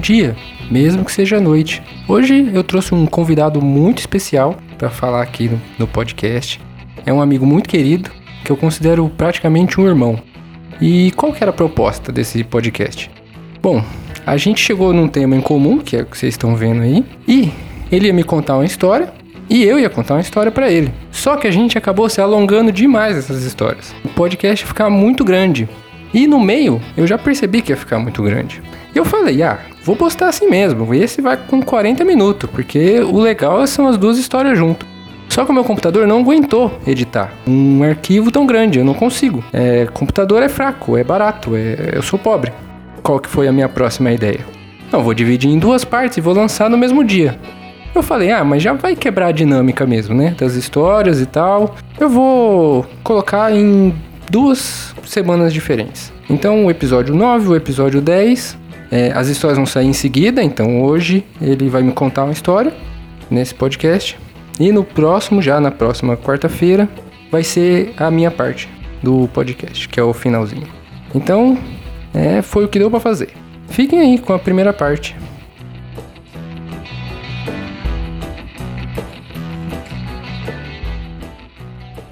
dia, mesmo que seja noite. Hoje eu trouxe um convidado muito especial para falar aqui no, no podcast. É um amigo muito querido que eu considero praticamente um irmão. E qual que era a proposta desse podcast? Bom, a gente chegou num tema em comum, que é o que vocês estão vendo aí, e ele ia me contar uma história e eu ia contar uma história para ele. Só que a gente acabou se alongando demais essas histórias. O podcast ia ficar muito grande. E no meio, eu já percebi que ia ficar muito grande. E eu falei, ah, vou postar assim mesmo. Esse vai com 40 minutos, porque o legal são as duas histórias junto. Só que o meu computador não aguentou editar um arquivo tão grande, eu não consigo. É, computador é fraco, é barato, é, eu sou pobre. Qual que foi a minha próxima ideia? Não, vou dividir em duas partes e vou lançar no mesmo dia. Eu falei, ah, mas já vai quebrar a dinâmica mesmo, né? Das histórias e tal. Eu vou colocar em duas semanas diferentes. Então, o episódio 9, o episódio 10, é, as histórias vão sair em seguida. Então, hoje ele vai me contar uma história nesse podcast. E no próximo, já na próxima quarta-feira, vai ser a minha parte do podcast, que é o finalzinho. Então, é, foi o que deu para fazer. Fiquem aí com a primeira parte.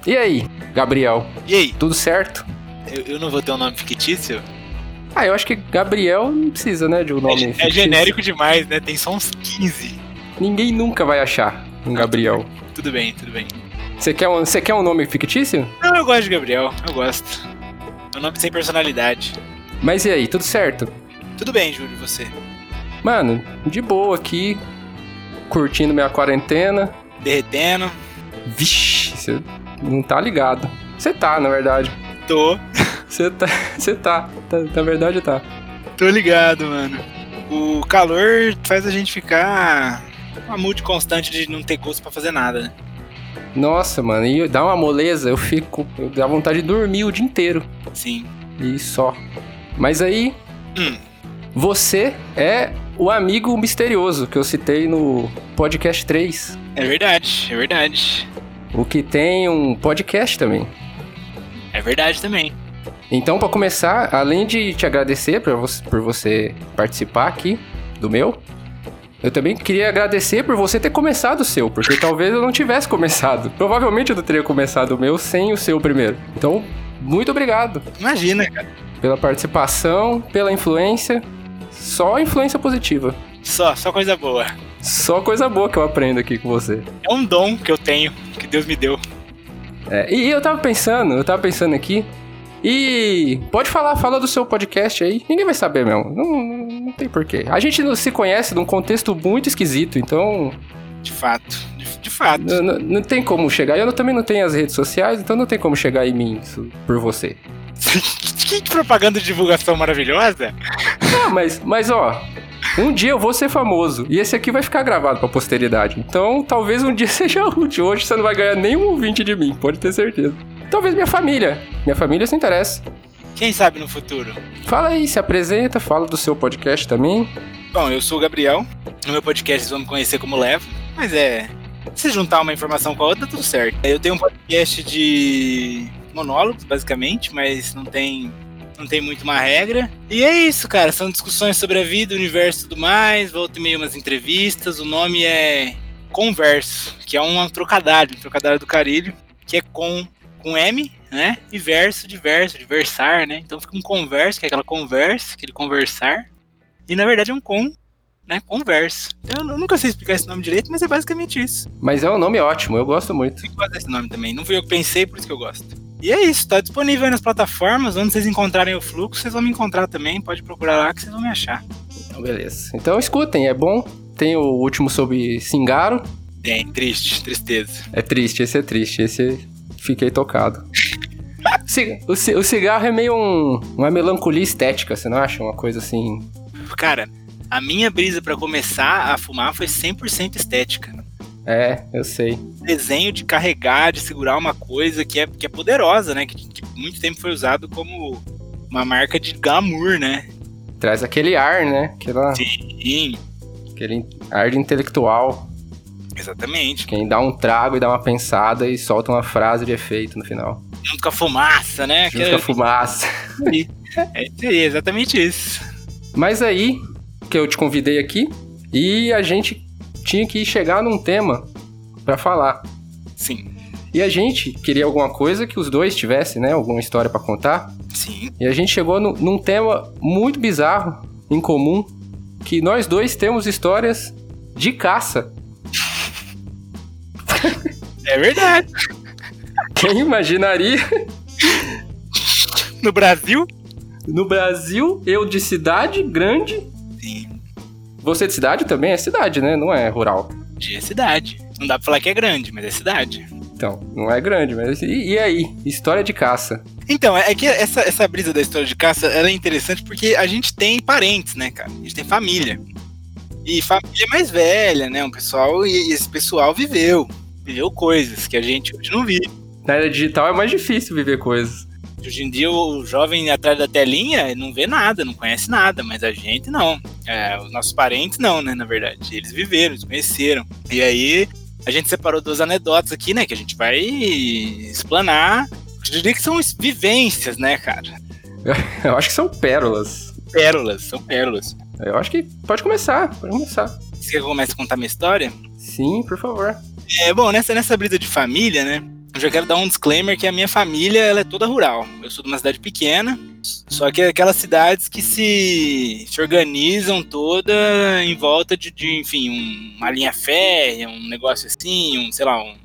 E aí, Gabriel? E aí? Tudo certo? Eu, eu não vou ter um nome fictício? Ah, eu acho que Gabriel não precisa, né, de um nome É, é genérico demais, né? Tem só uns 15. Ninguém nunca vai achar um Gabriel. Tudo bem, tudo bem. Você quer, um, você quer um nome fictício? Não, eu gosto de Gabriel, eu gosto. É um nome sem personalidade. Mas e aí, tudo certo? Tudo bem, Júlio, e você? Mano, de boa aqui, curtindo minha quarentena. Derretendo? Vixe, você não tá ligado. Você tá, na verdade. Tô. Você tá, você tá, tá, na verdade tá. Tô ligado, mano. O calor faz a gente ficar uma mood constante de não ter gosto pra fazer nada, né? Nossa, mano, e dá uma moleza, eu fico, eu dá vontade de dormir o dia inteiro. Sim. E só. Mas aí, Hum. você é o amigo misterioso que eu citei no podcast 3. É verdade, é verdade. O que tem um podcast também. É verdade também. Então, para começar, além de te agradecer por você, por você participar aqui do meu, eu também queria agradecer por você ter começado o seu, porque talvez eu não tivesse começado. Provavelmente eu não teria começado o meu sem o seu primeiro. Então, muito obrigado Imagina, cara. pela participação, pela influência. Só influência positiva. Só, só coisa boa. Só coisa boa que eu aprendo aqui com você. É um dom que eu tenho, que Deus me deu. É, e eu tava pensando, eu tava pensando aqui. E pode falar, fala do seu podcast aí. Ninguém vai saber mesmo. Não, não, tem porquê. A gente não se conhece num contexto muito esquisito, então De fato. De, de fato. não, não- não tem como chegar. Eu também não tenho as redes sociais, então não tem como chegar em mim por você. que propaganda de divulgação maravilhosa? Ah, mas, mas ó, um dia eu vou ser famoso. E esse aqui vai ficar gravado pra posteridade. Então talvez um dia seja útil. Hoje você não vai ganhar nenhum ouvinte de mim, pode ter certeza. Talvez minha família. Minha família se interessa. Quem sabe no futuro? Fala aí, se apresenta, fala do seu podcast também. Bom, eu sou o Gabriel. No meu podcast vocês vão me conhecer como Levo. Mas é. Se juntar uma informação com a outra, tá tudo certo. Eu tenho um podcast de monólogos, basicamente, mas não tem. Não tem muito uma regra. E é isso, cara. São discussões sobre a vida, o universo e tudo mais. Volta e meio umas entrevistas. O nome é Converso, que é um trocadilho, um trocadilho do carilho, que é com, com M, né? E verso de verso, de versar, né? Então fica um converso, que é aquela conversa, aquele conversar. E na verdade é um com, né? Converso. Eu, eu nunca sei explicar esse nome direito, mas é basicamente isso. Mas é um nome ótimo, eu gosto muito. Eu gosto desse nome também. Não fui eu que pensei, por isso que eu gosto. E é isso, tá disponível aí nas plataformas. Onde vocês encontrarem o fluxo, vocês vão me encontrar também. Pode procurar lá que vocês vão me achar. Então, beleza. Então escutem, é bom. Tem o último sobre Singaro. Tem, triste, tristeza. É triste, esse é triste. Esse fiquei tocado. O, ci- o cigarro é meio um, uma melancolia estética, você não acha? Uma coisa assim. Cara, a minha brisa pra começar a fumar foi 100% estética. É, eu sei. Desenho de carregar, de segurar uma coisa que é, que é poderosa, né? Que, que muito tempo foi usado como uma marca de glamour, né? Traz aquele ar, né? Aquela, Sim, aquele ar intelectual. Exatamente. Quem dá um trago e dá uma pensada e solta uma frase de efeito no final. Junto com a fumaça, né? Junto com a fumaça. É exatamente isso. Mas aí, que eu te convidei aqui e a gente tinha que chegar num tema para falar. Sim. E a gente queria alguma coisa que os dois tivessem, né? Alguma história para contar. Sim. E a gente chegou no, num tema muito bizarro, em comum, que nós dois temos histórias de caça. É verdade. Quem imaginaria? No Brasil? No Brasil, eu de cidade grande. Sim. Você de cidade também é cidade, né? Não é rural. De é cidade. Não dá pra falar que é grande, mas é cidade. Então, não é grande, mas. E, e aí? História de caça. Então, é que essa, essa brisa da história de caça ela é interessante porque a gente tem parentes, né, cara? A gente tem família. E família mais velha, né? Um pessoal, e esse pessoal viveu. Viveu coisas que a gente hoje não vive. Na era digital é mais difícil viver coisas. Hoje em dia o jovem atrás da telinha não vê nada, não conhece nada, mas a gente não. É, os nossos parentes não, né, na verdade. Eles viveram, eles conheceram. E aí a gente separou duas anedotas aqui, né, que a gente vai explanar. Eu diria que são vivências, né, cara? Eu acho que são pérolas. Pérolas, são pérolas. Eu acho que pode começar, pode começar. Você comece a contar minha história? Sim, por favor. É, bom, nessa, nessa brisa de família, né? Eu já quero dar um disclaimer que a minha família ela é toda rural. Eu sou de uma cidade pequena, só que é aquelas cidades que se, se organizam toda em volta de, de, enfim, um, uma linha férrea, um negócio assim, um, sei lá, um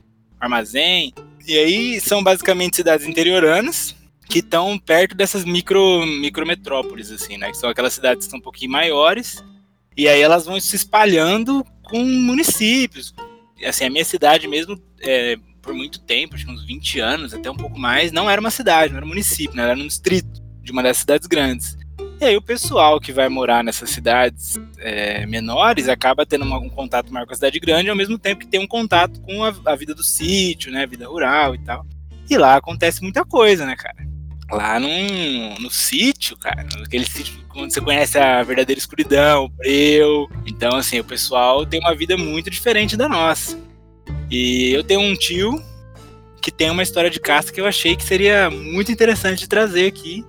armazém. E aí são basicamente cidades interioranas que estão perto dessas micro micrometrópoles, assim, né? Que são aquelas cidades que são um pouquinho maiores. E aí elas vão se espalhando com municípios. Assim, a minha cidade mesmo é, por muito tempo, acho que uns 20 anos, até um pouco mais, não era uma cidade, não era um município, né? era um distrito de uma das cidades grandes. E aí o pessoal que vai morar nessas cidades é, menores acaba tendo um contato maior com a cidade grande, ao mesmo tempo que tem um contato com a, a, vida do sítio, né, a vida rural e tal. E lá acontece muita coisa, né, cara? Lá num, no sítio, cara, aquele sítio onde você conhece a verdadeira escuridão, o breu. Então, assim, o pessoal tem uma vida muito diferente da nossa. E eu tenho um tio que tem uma história de caça que eu achei que seria muito interessante de trazer aqui.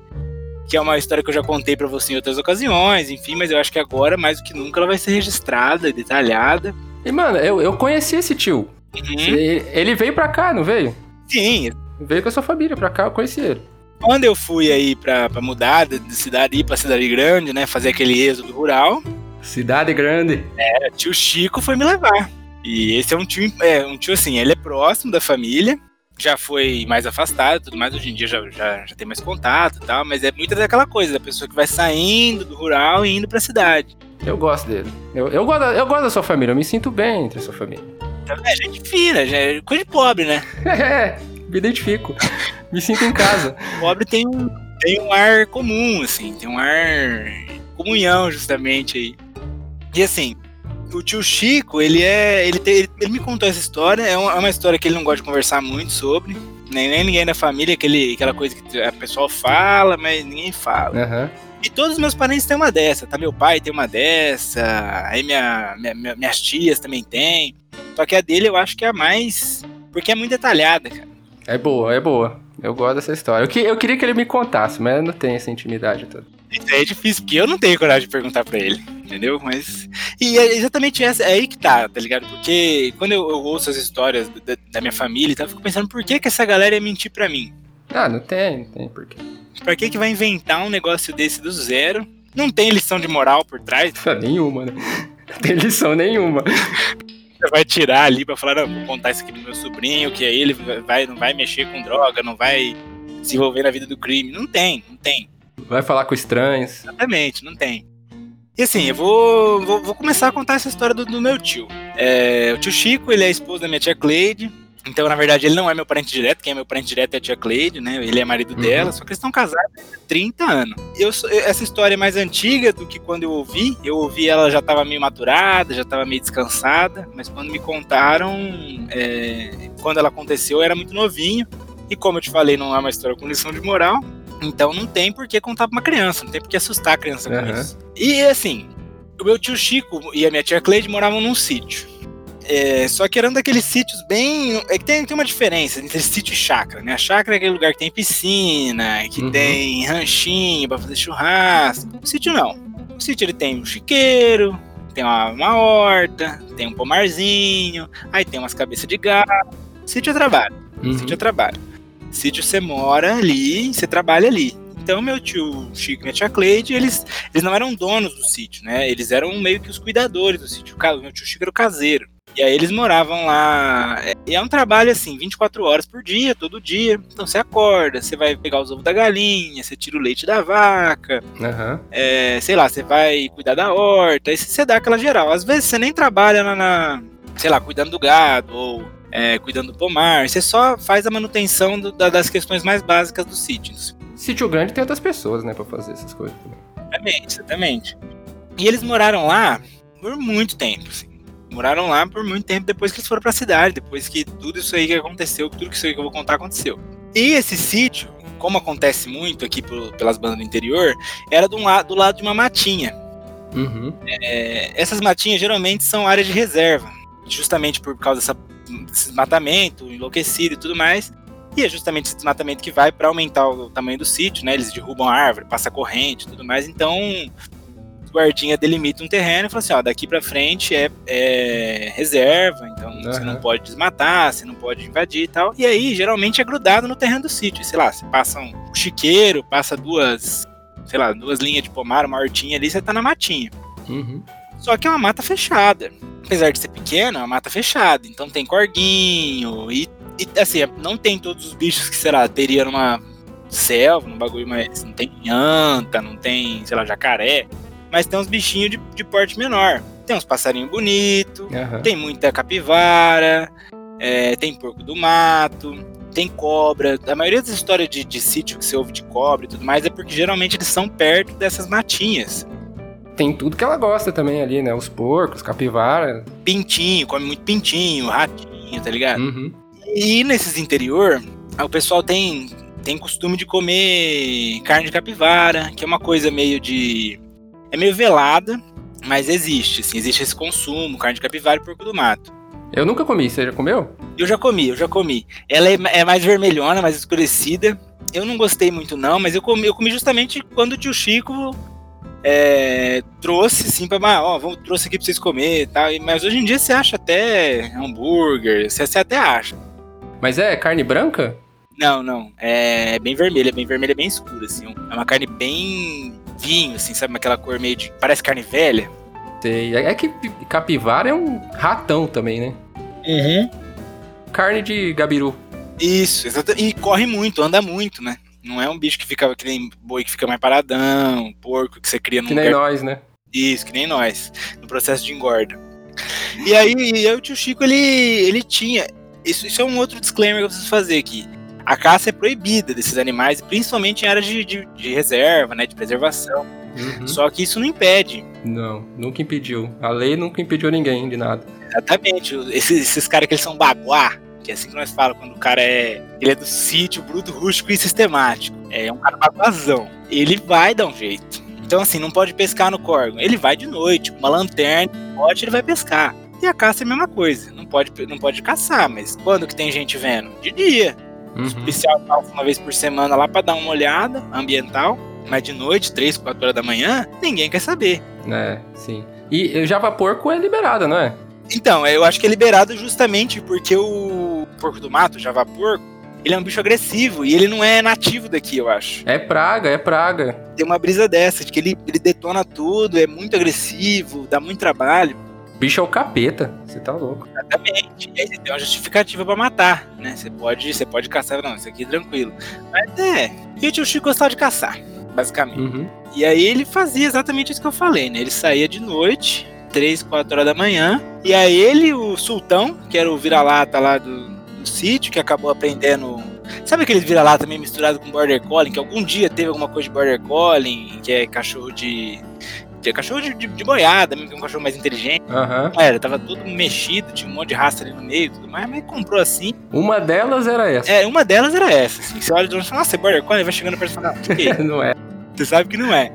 Que é uma história que eu já contei para você em outras ocasiões, enfim, mas eu acho que agora, mais do que nunca, ela vai ser registrada, detalhada. E, mano, eu, eu conheci esse tio. Uhum. Ele, ele veio pra cá, não veio? Sim. Veio com a sua família pra cá, eu conheci ele. Quando eu fui aí pra, pra mudar de cidade, ir pra cidade grande, né, fazer aquele êxodo rural... Cidade grande. É, tio Chico foi me levar. E esse é um tio, é, um tio assim, ele é próximo da família, já foi mais afastado tudo mais, hoje em dia já, já, já tem mais contato e tal, mas é muita daquela coisa, da pessoa que vai saindo do rural e indo pra cidade. Eu gosto dele. Eu, eu, gosto, eu gosto da sua família, eu me sinto bem entre a sua família. Então, é gente fina, já é coisa de pobre, né? É, me identifico. me sinto em casa. O pobre tem um, tem um ar comum, assim, tem um ar comunhão, justamente aí. E assim, o tio Chico, ele é. Ele, tem, ele, me contou essa história. É uma, é uma, história que ele não gosta de conversar muito sobre. Nem, nem ninguém da família, aquele, aquela coisa que a pessoa fala, mas ninguém fala. Uhum. E todos os meus parentes têm uma dessa, tá? Meu pai tem uma dessa, aí minha, minha, minhas tias também têm. Só que a dele eu acho que é a mais. Porque é muito detalhada, cara. É boa, é boa. Eu gosto dessa história. Eu, que, eu queria que ele me contasse, mas eu não tenho essa intimidade toda. Isso é difícil, porque eu não tenho coragem de perguntar pra ele, entendeu? Mas. E é exatamente essa, é aí que tá, tá ligado? Porque quando eu, eu ouço as histórias da, da, minha família e tal, eu fico pensando por que, que essa galera ia mentir pra mim? Ah, não tem, não tem porquê. Pra que, que vai inventar um negócio desse do zero? Não tem lição de moral por trás? nenhuma, né? Não tem lição nenhuma. Você vai tirar ali pra falar, não, vou contar isso aqui pro meu sobrinho, que aí ele vai, não vai mexer com droga, não vai se envolver na vida do crime. Não tem, não tem. Vai falar com estranhos. Exatamente, não tem. E assim, eu vou, vou, vou começar a contar essa história do, do meu tio. É, o tio Chico, ele é esposo da minha tia Cleide. Então, na verdade, ele não é meu parente direto. Quem é meu parente direto é a tia Cleide, né? Ele é marido uhum. dela, só que eles estão casados há 30 anos. Eu, essa história é mais antiga do que quando eu ouvi. Eu ouvi ela já estava meio maturada, já estava meio descansada. Mas quando me contaram, é, quando ela aconteceu, eu era muito novinho. E como eu te falei, não é uma história com lição de moral. Então não tem por que contar pra uma criança, não tem por que assustar a criança com uhum. isso. E assim, o meu tio Chico e a minha tia Cleide moravam num sítio. É, só que era um daqueles sítios bem. É que tem, tem uma diferença entre sítio e chácara, né? A chácara é aquele lugar que tem piscina, que uhum. tem ranchinho pra fazer churrasco. O sítio não. O sítio ele tem um chiqueiro, tem uma, uma horta, tem um pomarzinho, aí tem umas cabeças de gado. Sítio é trabalho. Uhum. Sítio é trabalho. Sítio você mora ali, você trabalha ali. Então, meu tio Chico e minha tia Cleide, eles, eles não eram donos do sítio, né? Eles eram meio que os cuidadores do sítio. Meu tio Chico era o caseiro. E aí eles moravam lá. É- E é um trabalho assim, 24 horas por dia, todo dia. Então você acorda, você vai pegar os ovos da galinha, você tira o leite da vaca, Aham. é, sei lá, você vai cuidar da horta, aí você dá aquela geral. Às vezes você nem trabalha na, na- sei lá, cuidando do gado ou é, cuidando do pomar, você só faz a manutenção do- da- das questões mais básicas do sítio. Sítio grande tem outras pessoas, né, pra fazer essas coisas. também. Exatamente, exatamente. E eles moraram lá por muito tempo, assim. Moraram lá por muito tempo depois que eles foram pra cidade, depois que tudo isso aí que aconteceu, tudo isso aí que eu vou contar aconteceu. E esse sítio, como acontece muito aqui pelo- pelas bandas do interior, era do, la- do lado de uma matinha. Uhum. É, essas matinhas geralmente são áreas de reserva, justamente por causa dessa, desse desmatamento enlouquecido e tudo mais. E é justamente esse desmatamento que vai para aumentar o tamanho do sítio, né? Eles derrubam a árvore, passa corrente e tudo mais. Então, guardinha delimita um terreno e fala assim: ó, daqui para frente é, é reserva, então você Aham. não pode desmatar, você não pode invadir e tal. E aí, geralmente é grudado no terreno do sítio. Sei lá, você passa um chiqueiro, passa duas, sei lá, duas linhas de pomar, uma hortinha ali, você tá na matinha. Uhum. Só que é uma mata fechada. Apesar de ser pequena, é uma mata fechada. Então tem corguinho e, e, assim, não tem todos os bichos que, sei lá, teria numa selva, num bagulho mais. Não tem anta, não tem, sei lá, jacaré. Mas tem uns bichinhos de, de porte menor. Tem uns passarinhos bonitos, Aham. tem muita capivara, é, tem porco do mato, tem cobra. A maioria das histórias de, de sítio que você ouve de cobra e tudo mais é porque geralmente eles são perto dessas matinhas. Tem tudo que ela gosta também ali, né? Os porcos, capivara. pintinho, come muito pintinho, ratinho, tá ligado? Uhum. E nesses interior, o pessoal tem, tem costume de comer carne de capivara, que é uma coisa meio de. É meio velada, mas existe, assim, existe esse consumo, carne de capivara e porco do mato. Eu nunca comi, você já comeu? Eu já comi, eu já comi. Ela é, é mais vermelhona, mais escurecida. Eu não gostei muito, não, mas eu comi, eu comi justamente quando o tio Chico é, trouxe, assim, pra. ah, Ó, vamos, trouxe aqui pra vocês comer e tal. E- Mas hoje em dia você acha até hambúrguer, você, você até acha. Mas é carne branca? Não, não. É bem vermelha, bem vermelha, bem escura, assim. É uma carne bem vinho, assim, sabe? Aquela cor meio de. Parece carne velha. Sei. É que capivara é um ratão também, né? Uhum. Carne de gabiru. Isso, exato. E corre muito, anda muito, né? Não é um bicho que fica que nem boi que fica mais paradão, porco que você cria num Que nem lugar nós, né? Isso, que nem nós, no processo de engorda. E aí, e aí o tio Chico, ele, ele tinha. Isso, isso é um outro disclaimer que eu preciso fazer aqui. A caça é proibida desses animais, principalmente em áreas de, de, de reserva, né? De preservação. Uhum. Só que isso não impede. Não, nunca impediu. A lei nunca impediu ninguém de nada. Exatamente. Esses, esses caras que eles são baguá, que é assim que nós falamos quando o cara é. Ele é do sítio, bruto, rústico e sistemático. É um cara baguazão. Ele vai dar um jeito. Então, assim, não pode pescar no córrego. Ele vai de noite, com uma lanterna, um bote, ele vai pescar. E a caça é a mesma coisa. Não pode, não pode caçar, mas quando que tem gente vendo? De dia. Uhum. policial passa uma vez por semana lá pra dar uma olhada ambiental. Mas de noite, 3, 4 horas da manhã, ninguém quer saber. É, sim. E Java Porco é liberada, não é? Então, eu acho que é liberado justamente porque o porco do mato, o java porco, ele é um bicho agressivo e ele não é nativo daqui, eu acho. É praga, é praga. Tem uma brisa dessa, de que ele, ele detona tudo, é muito agressivo, dá muito trabalho. Bicho é o capeta. Você tá louco. Exatamente. E aí você tem uma justificativa pra matar, né? Você pode, você pode caçar, não, isso aqui é tranquilo. Mas é. E o tio Chico gostava de caçar, basicamente. Uhum. E aí ele fazia exatamente isso que eu falei, né? Ele saía de noite, 3, 4 horas da manhã, e aí ele, o sultão, que era o vira-lata lá do, do sítio, que acabou aprendendo. Sabe aquele vira-lata meio misturado com border collie, que algum dia teve alguma coisa de border collie, que é cachorro de. É cachorro de, de, de boiada, mesmo que é um cachorro mais inteligente. Não era, tava tudo mexido, tinha um monte de raça ali no meio e tudo mais, mas comprou assim. Uma delas era essa. É, uma delas era essa. Assim, você olha e fala, nossa, é border collie, vai chegando perto e fala, não, que não é? Você sabe que não é.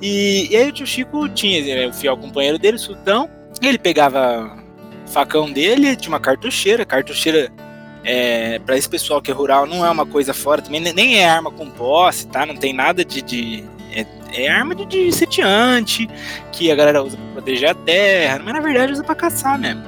E, e aí o tio Chico tinha né, o fiel companheiro dele, o Sultão. Ele pegava o facão dele, tinha uma cartucheira. Cartucheira, é, para esse pessoal que é rural, não é uma coisa fora também. nem- Nem é arma com posse, tá? Não tem nada de, de, É, é arma de, de que a galera usa pra proteger a terra, mas na verdade usa pra caçar mesmo.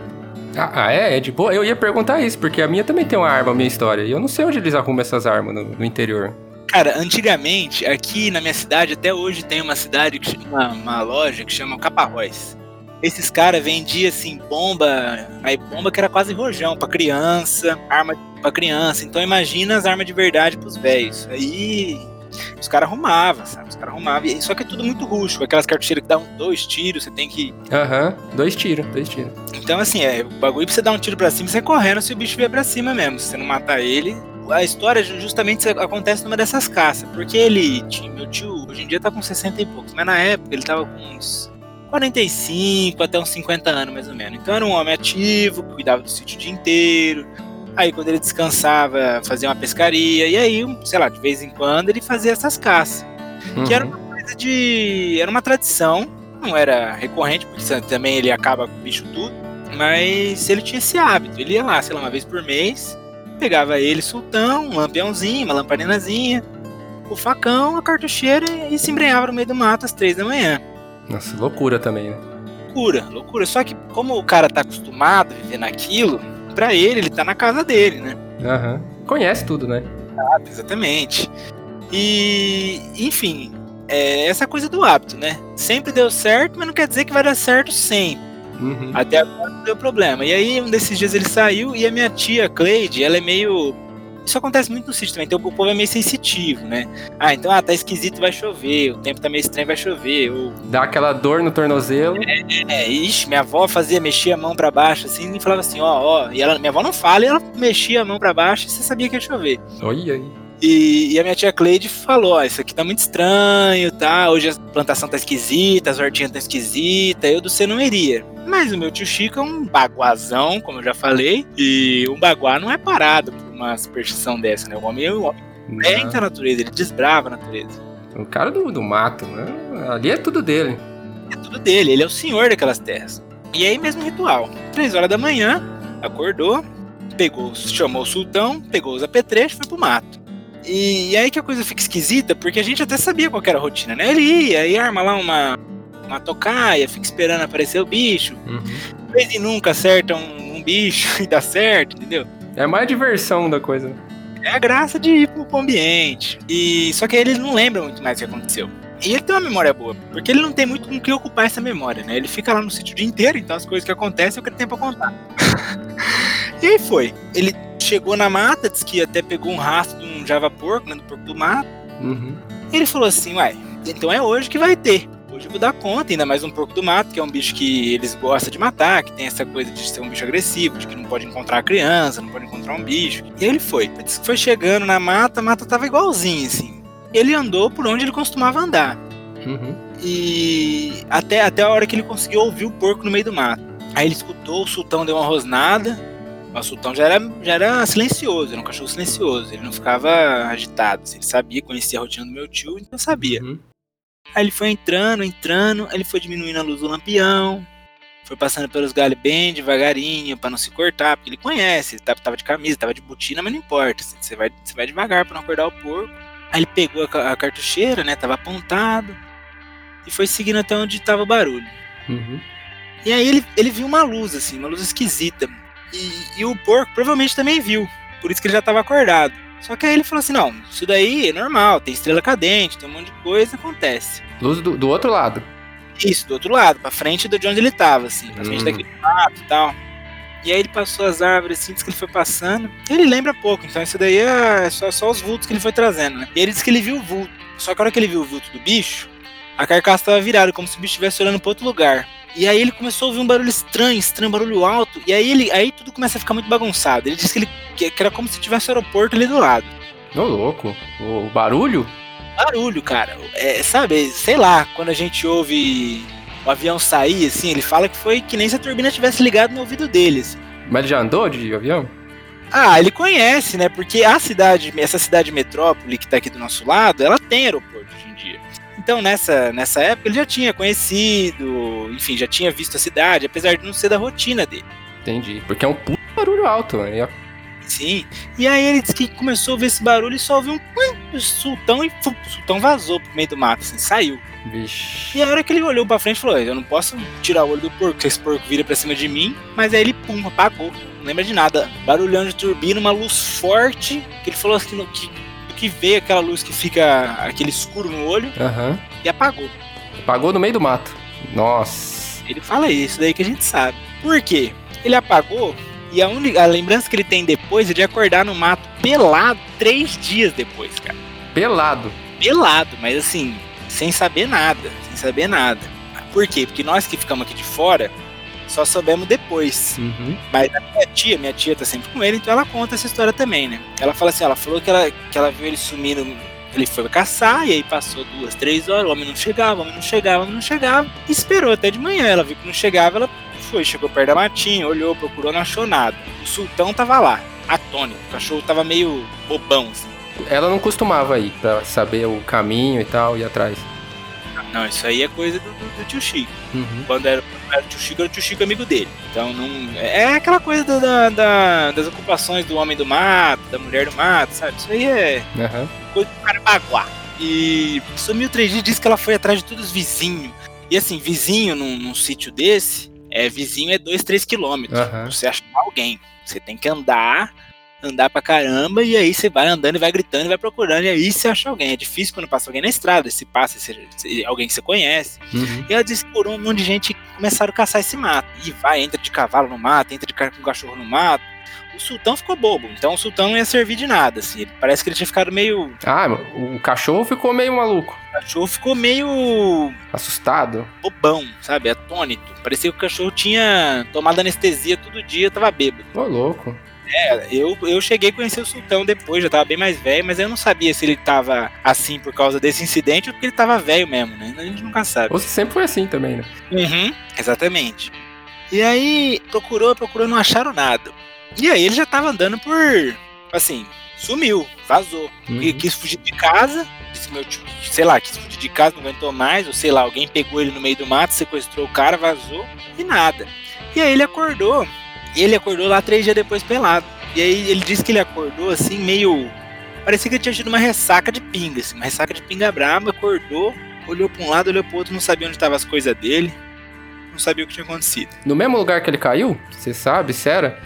Ah, ah, é? É de boa? Eu ia perguntar isso, porque a minha também tem uma arma, a minha história. E eu não sei onde eles arrumam essas armas no, no interior. Cara, antigamente, aqui na minha cidade, até hoje tem uma cidade, que uma, uma loja que chama Caparróis. Esses caras vendiam assim bomba, aí bomba que era quase rojão pra criança, arma pra criança. Então imagina as armas de verdade pros velhos. Aí os caras arrumavam, sabe? Os caras arrumavam. Só que é tudo muito rústico. Aquelas cartucheiras que dão dois tiros, você tem que. Aham, uhum. dois tiros, dois tiros. Então, assim, é, o bagulho pra você dar um tiro pra cima, você correndo se o bicho vier pra cima mesmo. Se você não matar ele. A história justamente acontece numa dessas caças. Porque ele, meu tio, hoje em dia tá com 60 e poucos, mas na época ele tava com uns 45 até uns 50 anos, mais ou menos. Então era um homem ativo, cuidava do sítio o dia inteiro Aí quando ele descansava, fazia uma pescaria. E aí, sei lá, de vez em quando ele fazia essas caças. Uhum. Que era uma coisa de. Era uma tradição. Não era recorrente, porque também ele acaba com o bicho tudo. Mas ele tinha esse hábito. Ele ia lá, sei lá, uma vez por mês. Pegava ele, sultão, um lampiãozinho, uma lamparinazinha, o facão, a cartucheira e se embrenhava no meio do mato às três da manhã. Nossa, loucura também, né? Loucura, loucura. Só que como o cara tá acostumado a viver naquilo, para ele, ele tá na casa dele, né? Aham. Uhum. Conhece tudo, né? Ah, exatamente. E, enfim, é essa coisa do hábito, né? Sempre deu certo, mas não quer dizer que vai dar certo sempre. Uhum. Até agora não deu problema. E aí, um desses dias ele saiu e a minha tia, Cleide, ela é meio isso acontece muito no sítio também, então o povo é meio sensitivo, né? Ah, então, ah, tá esquisito, vai chover, o tempo tá meio estranho, vai chover. Ou... Dá aquela dor no tornozelo. É, é, ixi, minha avó fazia, mexia a mão para baixo, assim, e falava assim, ó, ó, e ela, minha avó não fala, e ela mexia a mão para baixo e você sabia que ia chover. Olha aí. E, e, a minha tia Cleide falou: Ó, isso aqui tá muito estranho, tá? Hoje a plantação tá esquisita, as hortinhas tá esquisita, eu do C não iria. Mas o meu tio Chico é um baguazão, como eu já falei, e um baguá não é parado uma superstição dessa, né? O homem, o homem é a natureza, ele desbrava a natureza. O cara do, do mato, né? Ali é tudo dele. É tudo dele, ele é o senhor daquelas terras. E aí mesmo ritual. Três horas da manhã, acordou, pegou, chamou o sultão, pegou os apetrechos e foi pro mato. E, e, aí que a coisa fica esquisita, porque a gente até sabia qual era a rotina, né? Ele ia e arma lá uma, uma tocaia, fica esperando aparecer o bicho. Uhum. Vez e nunca acerta um, um, bicho e dá certo, entendeu? É mais diversão da coisa. É a graça de ir pro ambiente. E só que ele não lembra muito mais o que aconteceu. E ele tem uma memória boa, porque ele não tem muito com o que ocupar essa memória, né? Ele fica lá no sítio o dia inteiro, então as coisas que acontecem o que ele tem pra contar. e aí foi. Ele chegou na mata, disse que até pegou um rastro de um java porco, né, do porco do mato. Uhum. Ele falou assim, uai, então é hoje que vai ter. Vou dar conta, ainda mais um porco do mato, que é um bicho que eles gostam de matar, que tem essa coisa de ser um bicho agressivo, de que não pode encontrar a criança, não pode encontrar um bicho. E ele foi. Disse que foi chegando na mata, a mata tava igualzinha, assim. Ele andou por onde ele costumava andar. Uhum. E até, até a hora que ele conseguiu ouvir o porco no meio do mato. Aí ele escutou, o sultão deu uma rosnada, o sultão já era, já era silencioso, era um cachorro silencioso, ele não ficava agitado. Assim, ele sabia, conhecia a rotina do meu tio, então sabia. Uhum. Aí ele foi entrando, entrando, ele foi diminuindo a luz do lampião, foi passando pelos galhos bem devagarinho, para não se cortar, porque ele conhece, ele tava de camisa, tava de botina, mas não importa, assim, você, vai, você vai devagar para não acordar o porco. Aí ele pegou a, a, cartucheira, né, tava apontado, e foi seguindo até onde tava o barulho. Uhum. E aí ele, ele viu uma luz, assim, uma luz esquisita. E, e, o porco provavelmente também viu. Por isso que ele já estava acordado. Só que aí ele falou assim: não, isso daí é normal, tem estrela cadente, tem um monte de coisa, acontece. Luz do, do outro lado. Isso, do outro lado, pra frente de onde ele estava, assim, pra frente hum. daquele mato e tal. E aí ele passou as árvores, assim, disse que ele foi passando. Ele lembra pouco, então isso daí é só, só os vultos que ele foi trazendo, né? E ele disse que ele viu o vulto. Só que a hora que ele viu o vulto do bicho, a carcaça estava virada, como se o bicho estivesse olhando para outro lugar. E aí ele começou a ouvir um barulho estranho, estranho, barulho alto. E aí ele, aí tudo começa a ficar muito bagunçado. Ele disse que, ele, que, era como se tivesse aeroporto ali do lado. Ô, louco. O barulho? Barulho, cara. É, sabe, sei lá, quando a gente ouve o avião sair, assim, ele fala que foi que nem se a turbina tivesse ligado no ouvido deles. Mas ele já andou de avião? Ah, ele conhece, né? Porque a cidade, essa cidade metrópole que tá aqui do nosso lado, ela tem aeroporto hoje em dia. Então, nessa, nessa época, ele já tinha conhecido, enfim, já tinha visto a cidade, apesar de não ser da rotina dele. Entendi. Porque é um puto barulho alto, né? Sim. E aí ele disse que começou a ver esse barulho e só ouviu um sultão e fum, o sultão vazou pro meio do mato, assim, saiu. Vixe. E a hora que ele olhou pra frente, falou: Eu não posso tirar o olho do porco, esse porco vira pra cima de mim. Mas aí ele, pum, apagou. Não lembra de nada. Barulhão de turbina, uma luz forte. Que ele falou assim: que, que veio aquela luz que fica aquele escuro no olho Aham. e apagou. Apagou no meio do mato. Nossa. Ele fala isso, daí que a gente sabe. Por quê? Ele apagou e a, única, a lembrança que ele tem depois é de acordar no mato pelado três dias depois, cara. Pelado. pelado, mas assim, sem saber nada, sem saber nada. Por quê? Porque nós que ficamos aqui de fora só soubemos depois. Uhum. Mas a minha tia, minha tia tá sempre com ele, então ela conta essa história também, né? Ela fala assim, ela falou que ela, que ela viu ele sumindo, ele foi caçar, e aí passou duas, três horas, o homem não chegava, o homem não chegava, o homem não chegava, e esperou até de manhã, ela viu que não chegava, ela foi, chegou perto da matinha, olhou, procurou, não achou nada. O sultão tava lá, atônito, o cachorro tava meio bobão, assim. Ela não costumava ir pra saber o caminho e tal, ir atrás. Não, isso aí é coisa do, do- do tio Chico. Uhum. Quando era, era o tio Chico, era o tio Chico amigo dele. Então não. É aquela coisa da- da- da- das ocupações do homem do mato, da mulher do mato, sabe? Isso aí é Aham. coisa do cara baguá. E sumiu três dias disse que ela foi atrás de todos os vizinhos. E assim, vizinho num, num sítio desse, é vizinho é dois, três quilômetros. Aham. Pra você achar alguém. Você tem que andar, andar pra caramba, e aí você vai andando e vai gritando e vai procurando, e aí você acha alguém. É difícil quando passa alguém na estrada, se passa se, se- alguém que você conhece. Uhum. E ela disse que por um monte de gente começaram a caçar esse mato. E vai, entra de cavalo no mato, entra de cara com cachorro no mato. O sultão ficou bobo, então o sultão não ia servir de nada, assim. Parece que ele tinha ficado meio. Ah, o cachorro ficou meio maluco. O cachorro ficou meio Assustado. bobão, sabe? Atônito. Parecia que o cachorro tinha tomado anestesia todo dia, tava bêbado. Ô, louco. É, eu, eu cheguei a conhecer o sultão depois, já tava bem mais velho, mas eu não sabia se ele tava assim por causa desse incidente ou porque ele tava velho mesmo, né? A gente nunca sabe. Ou se sempre foi assim também, né? Uhum, exatamente. E aí, procurou, procurou, não acharam nada. E aí ele já tava andando por. Assim, sumiu, vazou. Uhum. E quis fugir de casa. Disse meu tio, sei lá, quis fugir de casa, não aguentou mais. Ou sei lá, alguém pegou ele no meio do mato, sequestrou o cara, vazou. E nada. E aí ele acordou. Ele acordou lá três dias depois pelado. E aí ele disse que ele acordou assim, meio. Parecia que ele tinha tido uma ressaca de pinga, assim, uma ressaca de pinga braba, acordou, olhou pra um lado, olhou pro outro, não sabia onde estavam as coisas dele, não sabia o que tinha acontecido. No mesmo lugar que ele caiu? Você sabe, se era?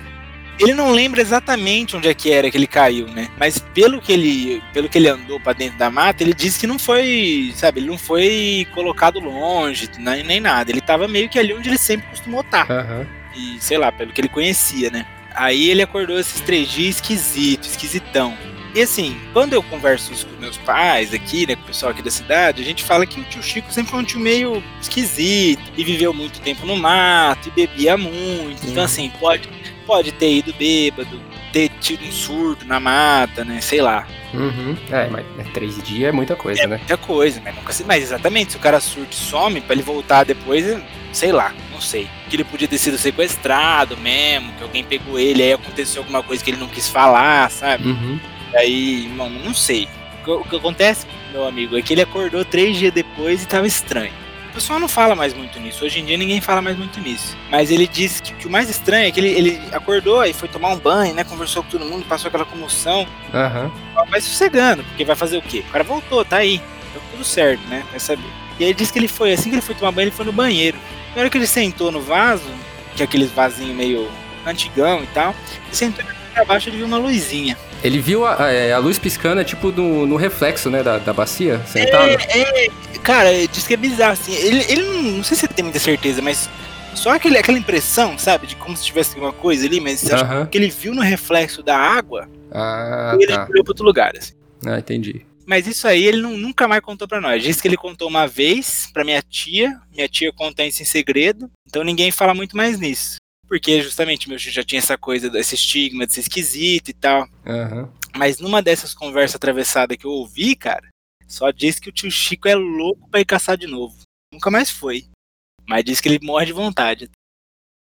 Ele não lembra exatamente onde é que era que ele caiu, né? Mas pelo que ele, pelo que ele andou pra dentro da mata, ele disse que não foi, sabe, ele não foi colocado longe, nem, nem nada. Ele tava meio que ali onde ele sempre costumou estar. Aham. E sei lá, pelo que ele conhecia, né? Aí ele acordou esses três dias esquisito, esquisitão. E assim, quando eu converso isso com meus pais aqui, né, com o pessoal aqui da cidade, a gente fala que o tio Chico sempre foi um tio meio esquisito e viveu muito tempo no mato e bebia muito. Então Uhum. assim, pode, pode ter ido bêbado, ter tido um surto na mata, né, sei lá. Uhum. É, mas é, três dias é muita coisa, É né? muita coisa, mas nunca. Mas exatamente, se o cara surta e some, pra ele voltar depois, eu- sei lá, não sei. Que ele podia ter sido sequestrado mesmo, que alguém pegou ele, aí aconteceu alguma coisa que ele não quis falar, sabe? Uhum. Aí, mano, não sei. O que, acontece, meu amigo, é que ele acordou três dias depois e tava estranho. O pessoal não fala mais muito nisso. Hoje em dia ninguém fala mais muito nisso. Mas ele disse que, que o mais estranho é que ele, ele acordou e foi tomar um banho, né? Conversou com todo mundo, passou aquela comoção. Aham. Vai sossegando, porque vai fazer o quê? O cara voltou, tá aí. Tá tudo certo, né? Vai saber. E aí ele disse que ele foi, assim que ele foi tomar banho, ele foi no banheiro. Na hora que ele sentou no vaso, que é aqueles vasinhos meio antigão e tal, ele sentou pra baixo e ele viu uma luzinha. Ele viu a, é, a luz piscando, é tipo no, no reflexo, né, da, da bacia, sentado. É, é, cara, disse que é bizarro, assim. Ele, ele não, não sei se ele tem muita certeza, mas só aquele, aquela impressão, sabe, de como se tivesse alguma coisa ali, mas acho Aham. que ele viu no reflexo da água Ah, e ele tá. olhou pra outro lugar, assim. Ah, entendi. Mas isso aí ele não- nunca mais contou pra nós. Disse que ele contou uma vez pra minha tia. Minha tia conta isso em segredo. Então ninguém fala muito mais nisso. Porque justamente meu tio já tinha essa coisa, desse estigma de ser esquisito e tal. Aham. Mas numa dessas conversas atravessadas que eu ouvi, cara, só diz que o tio Chico é louco pra ir caçar de novo. Nunca mais foi. Mas diz que ele morre de vontade.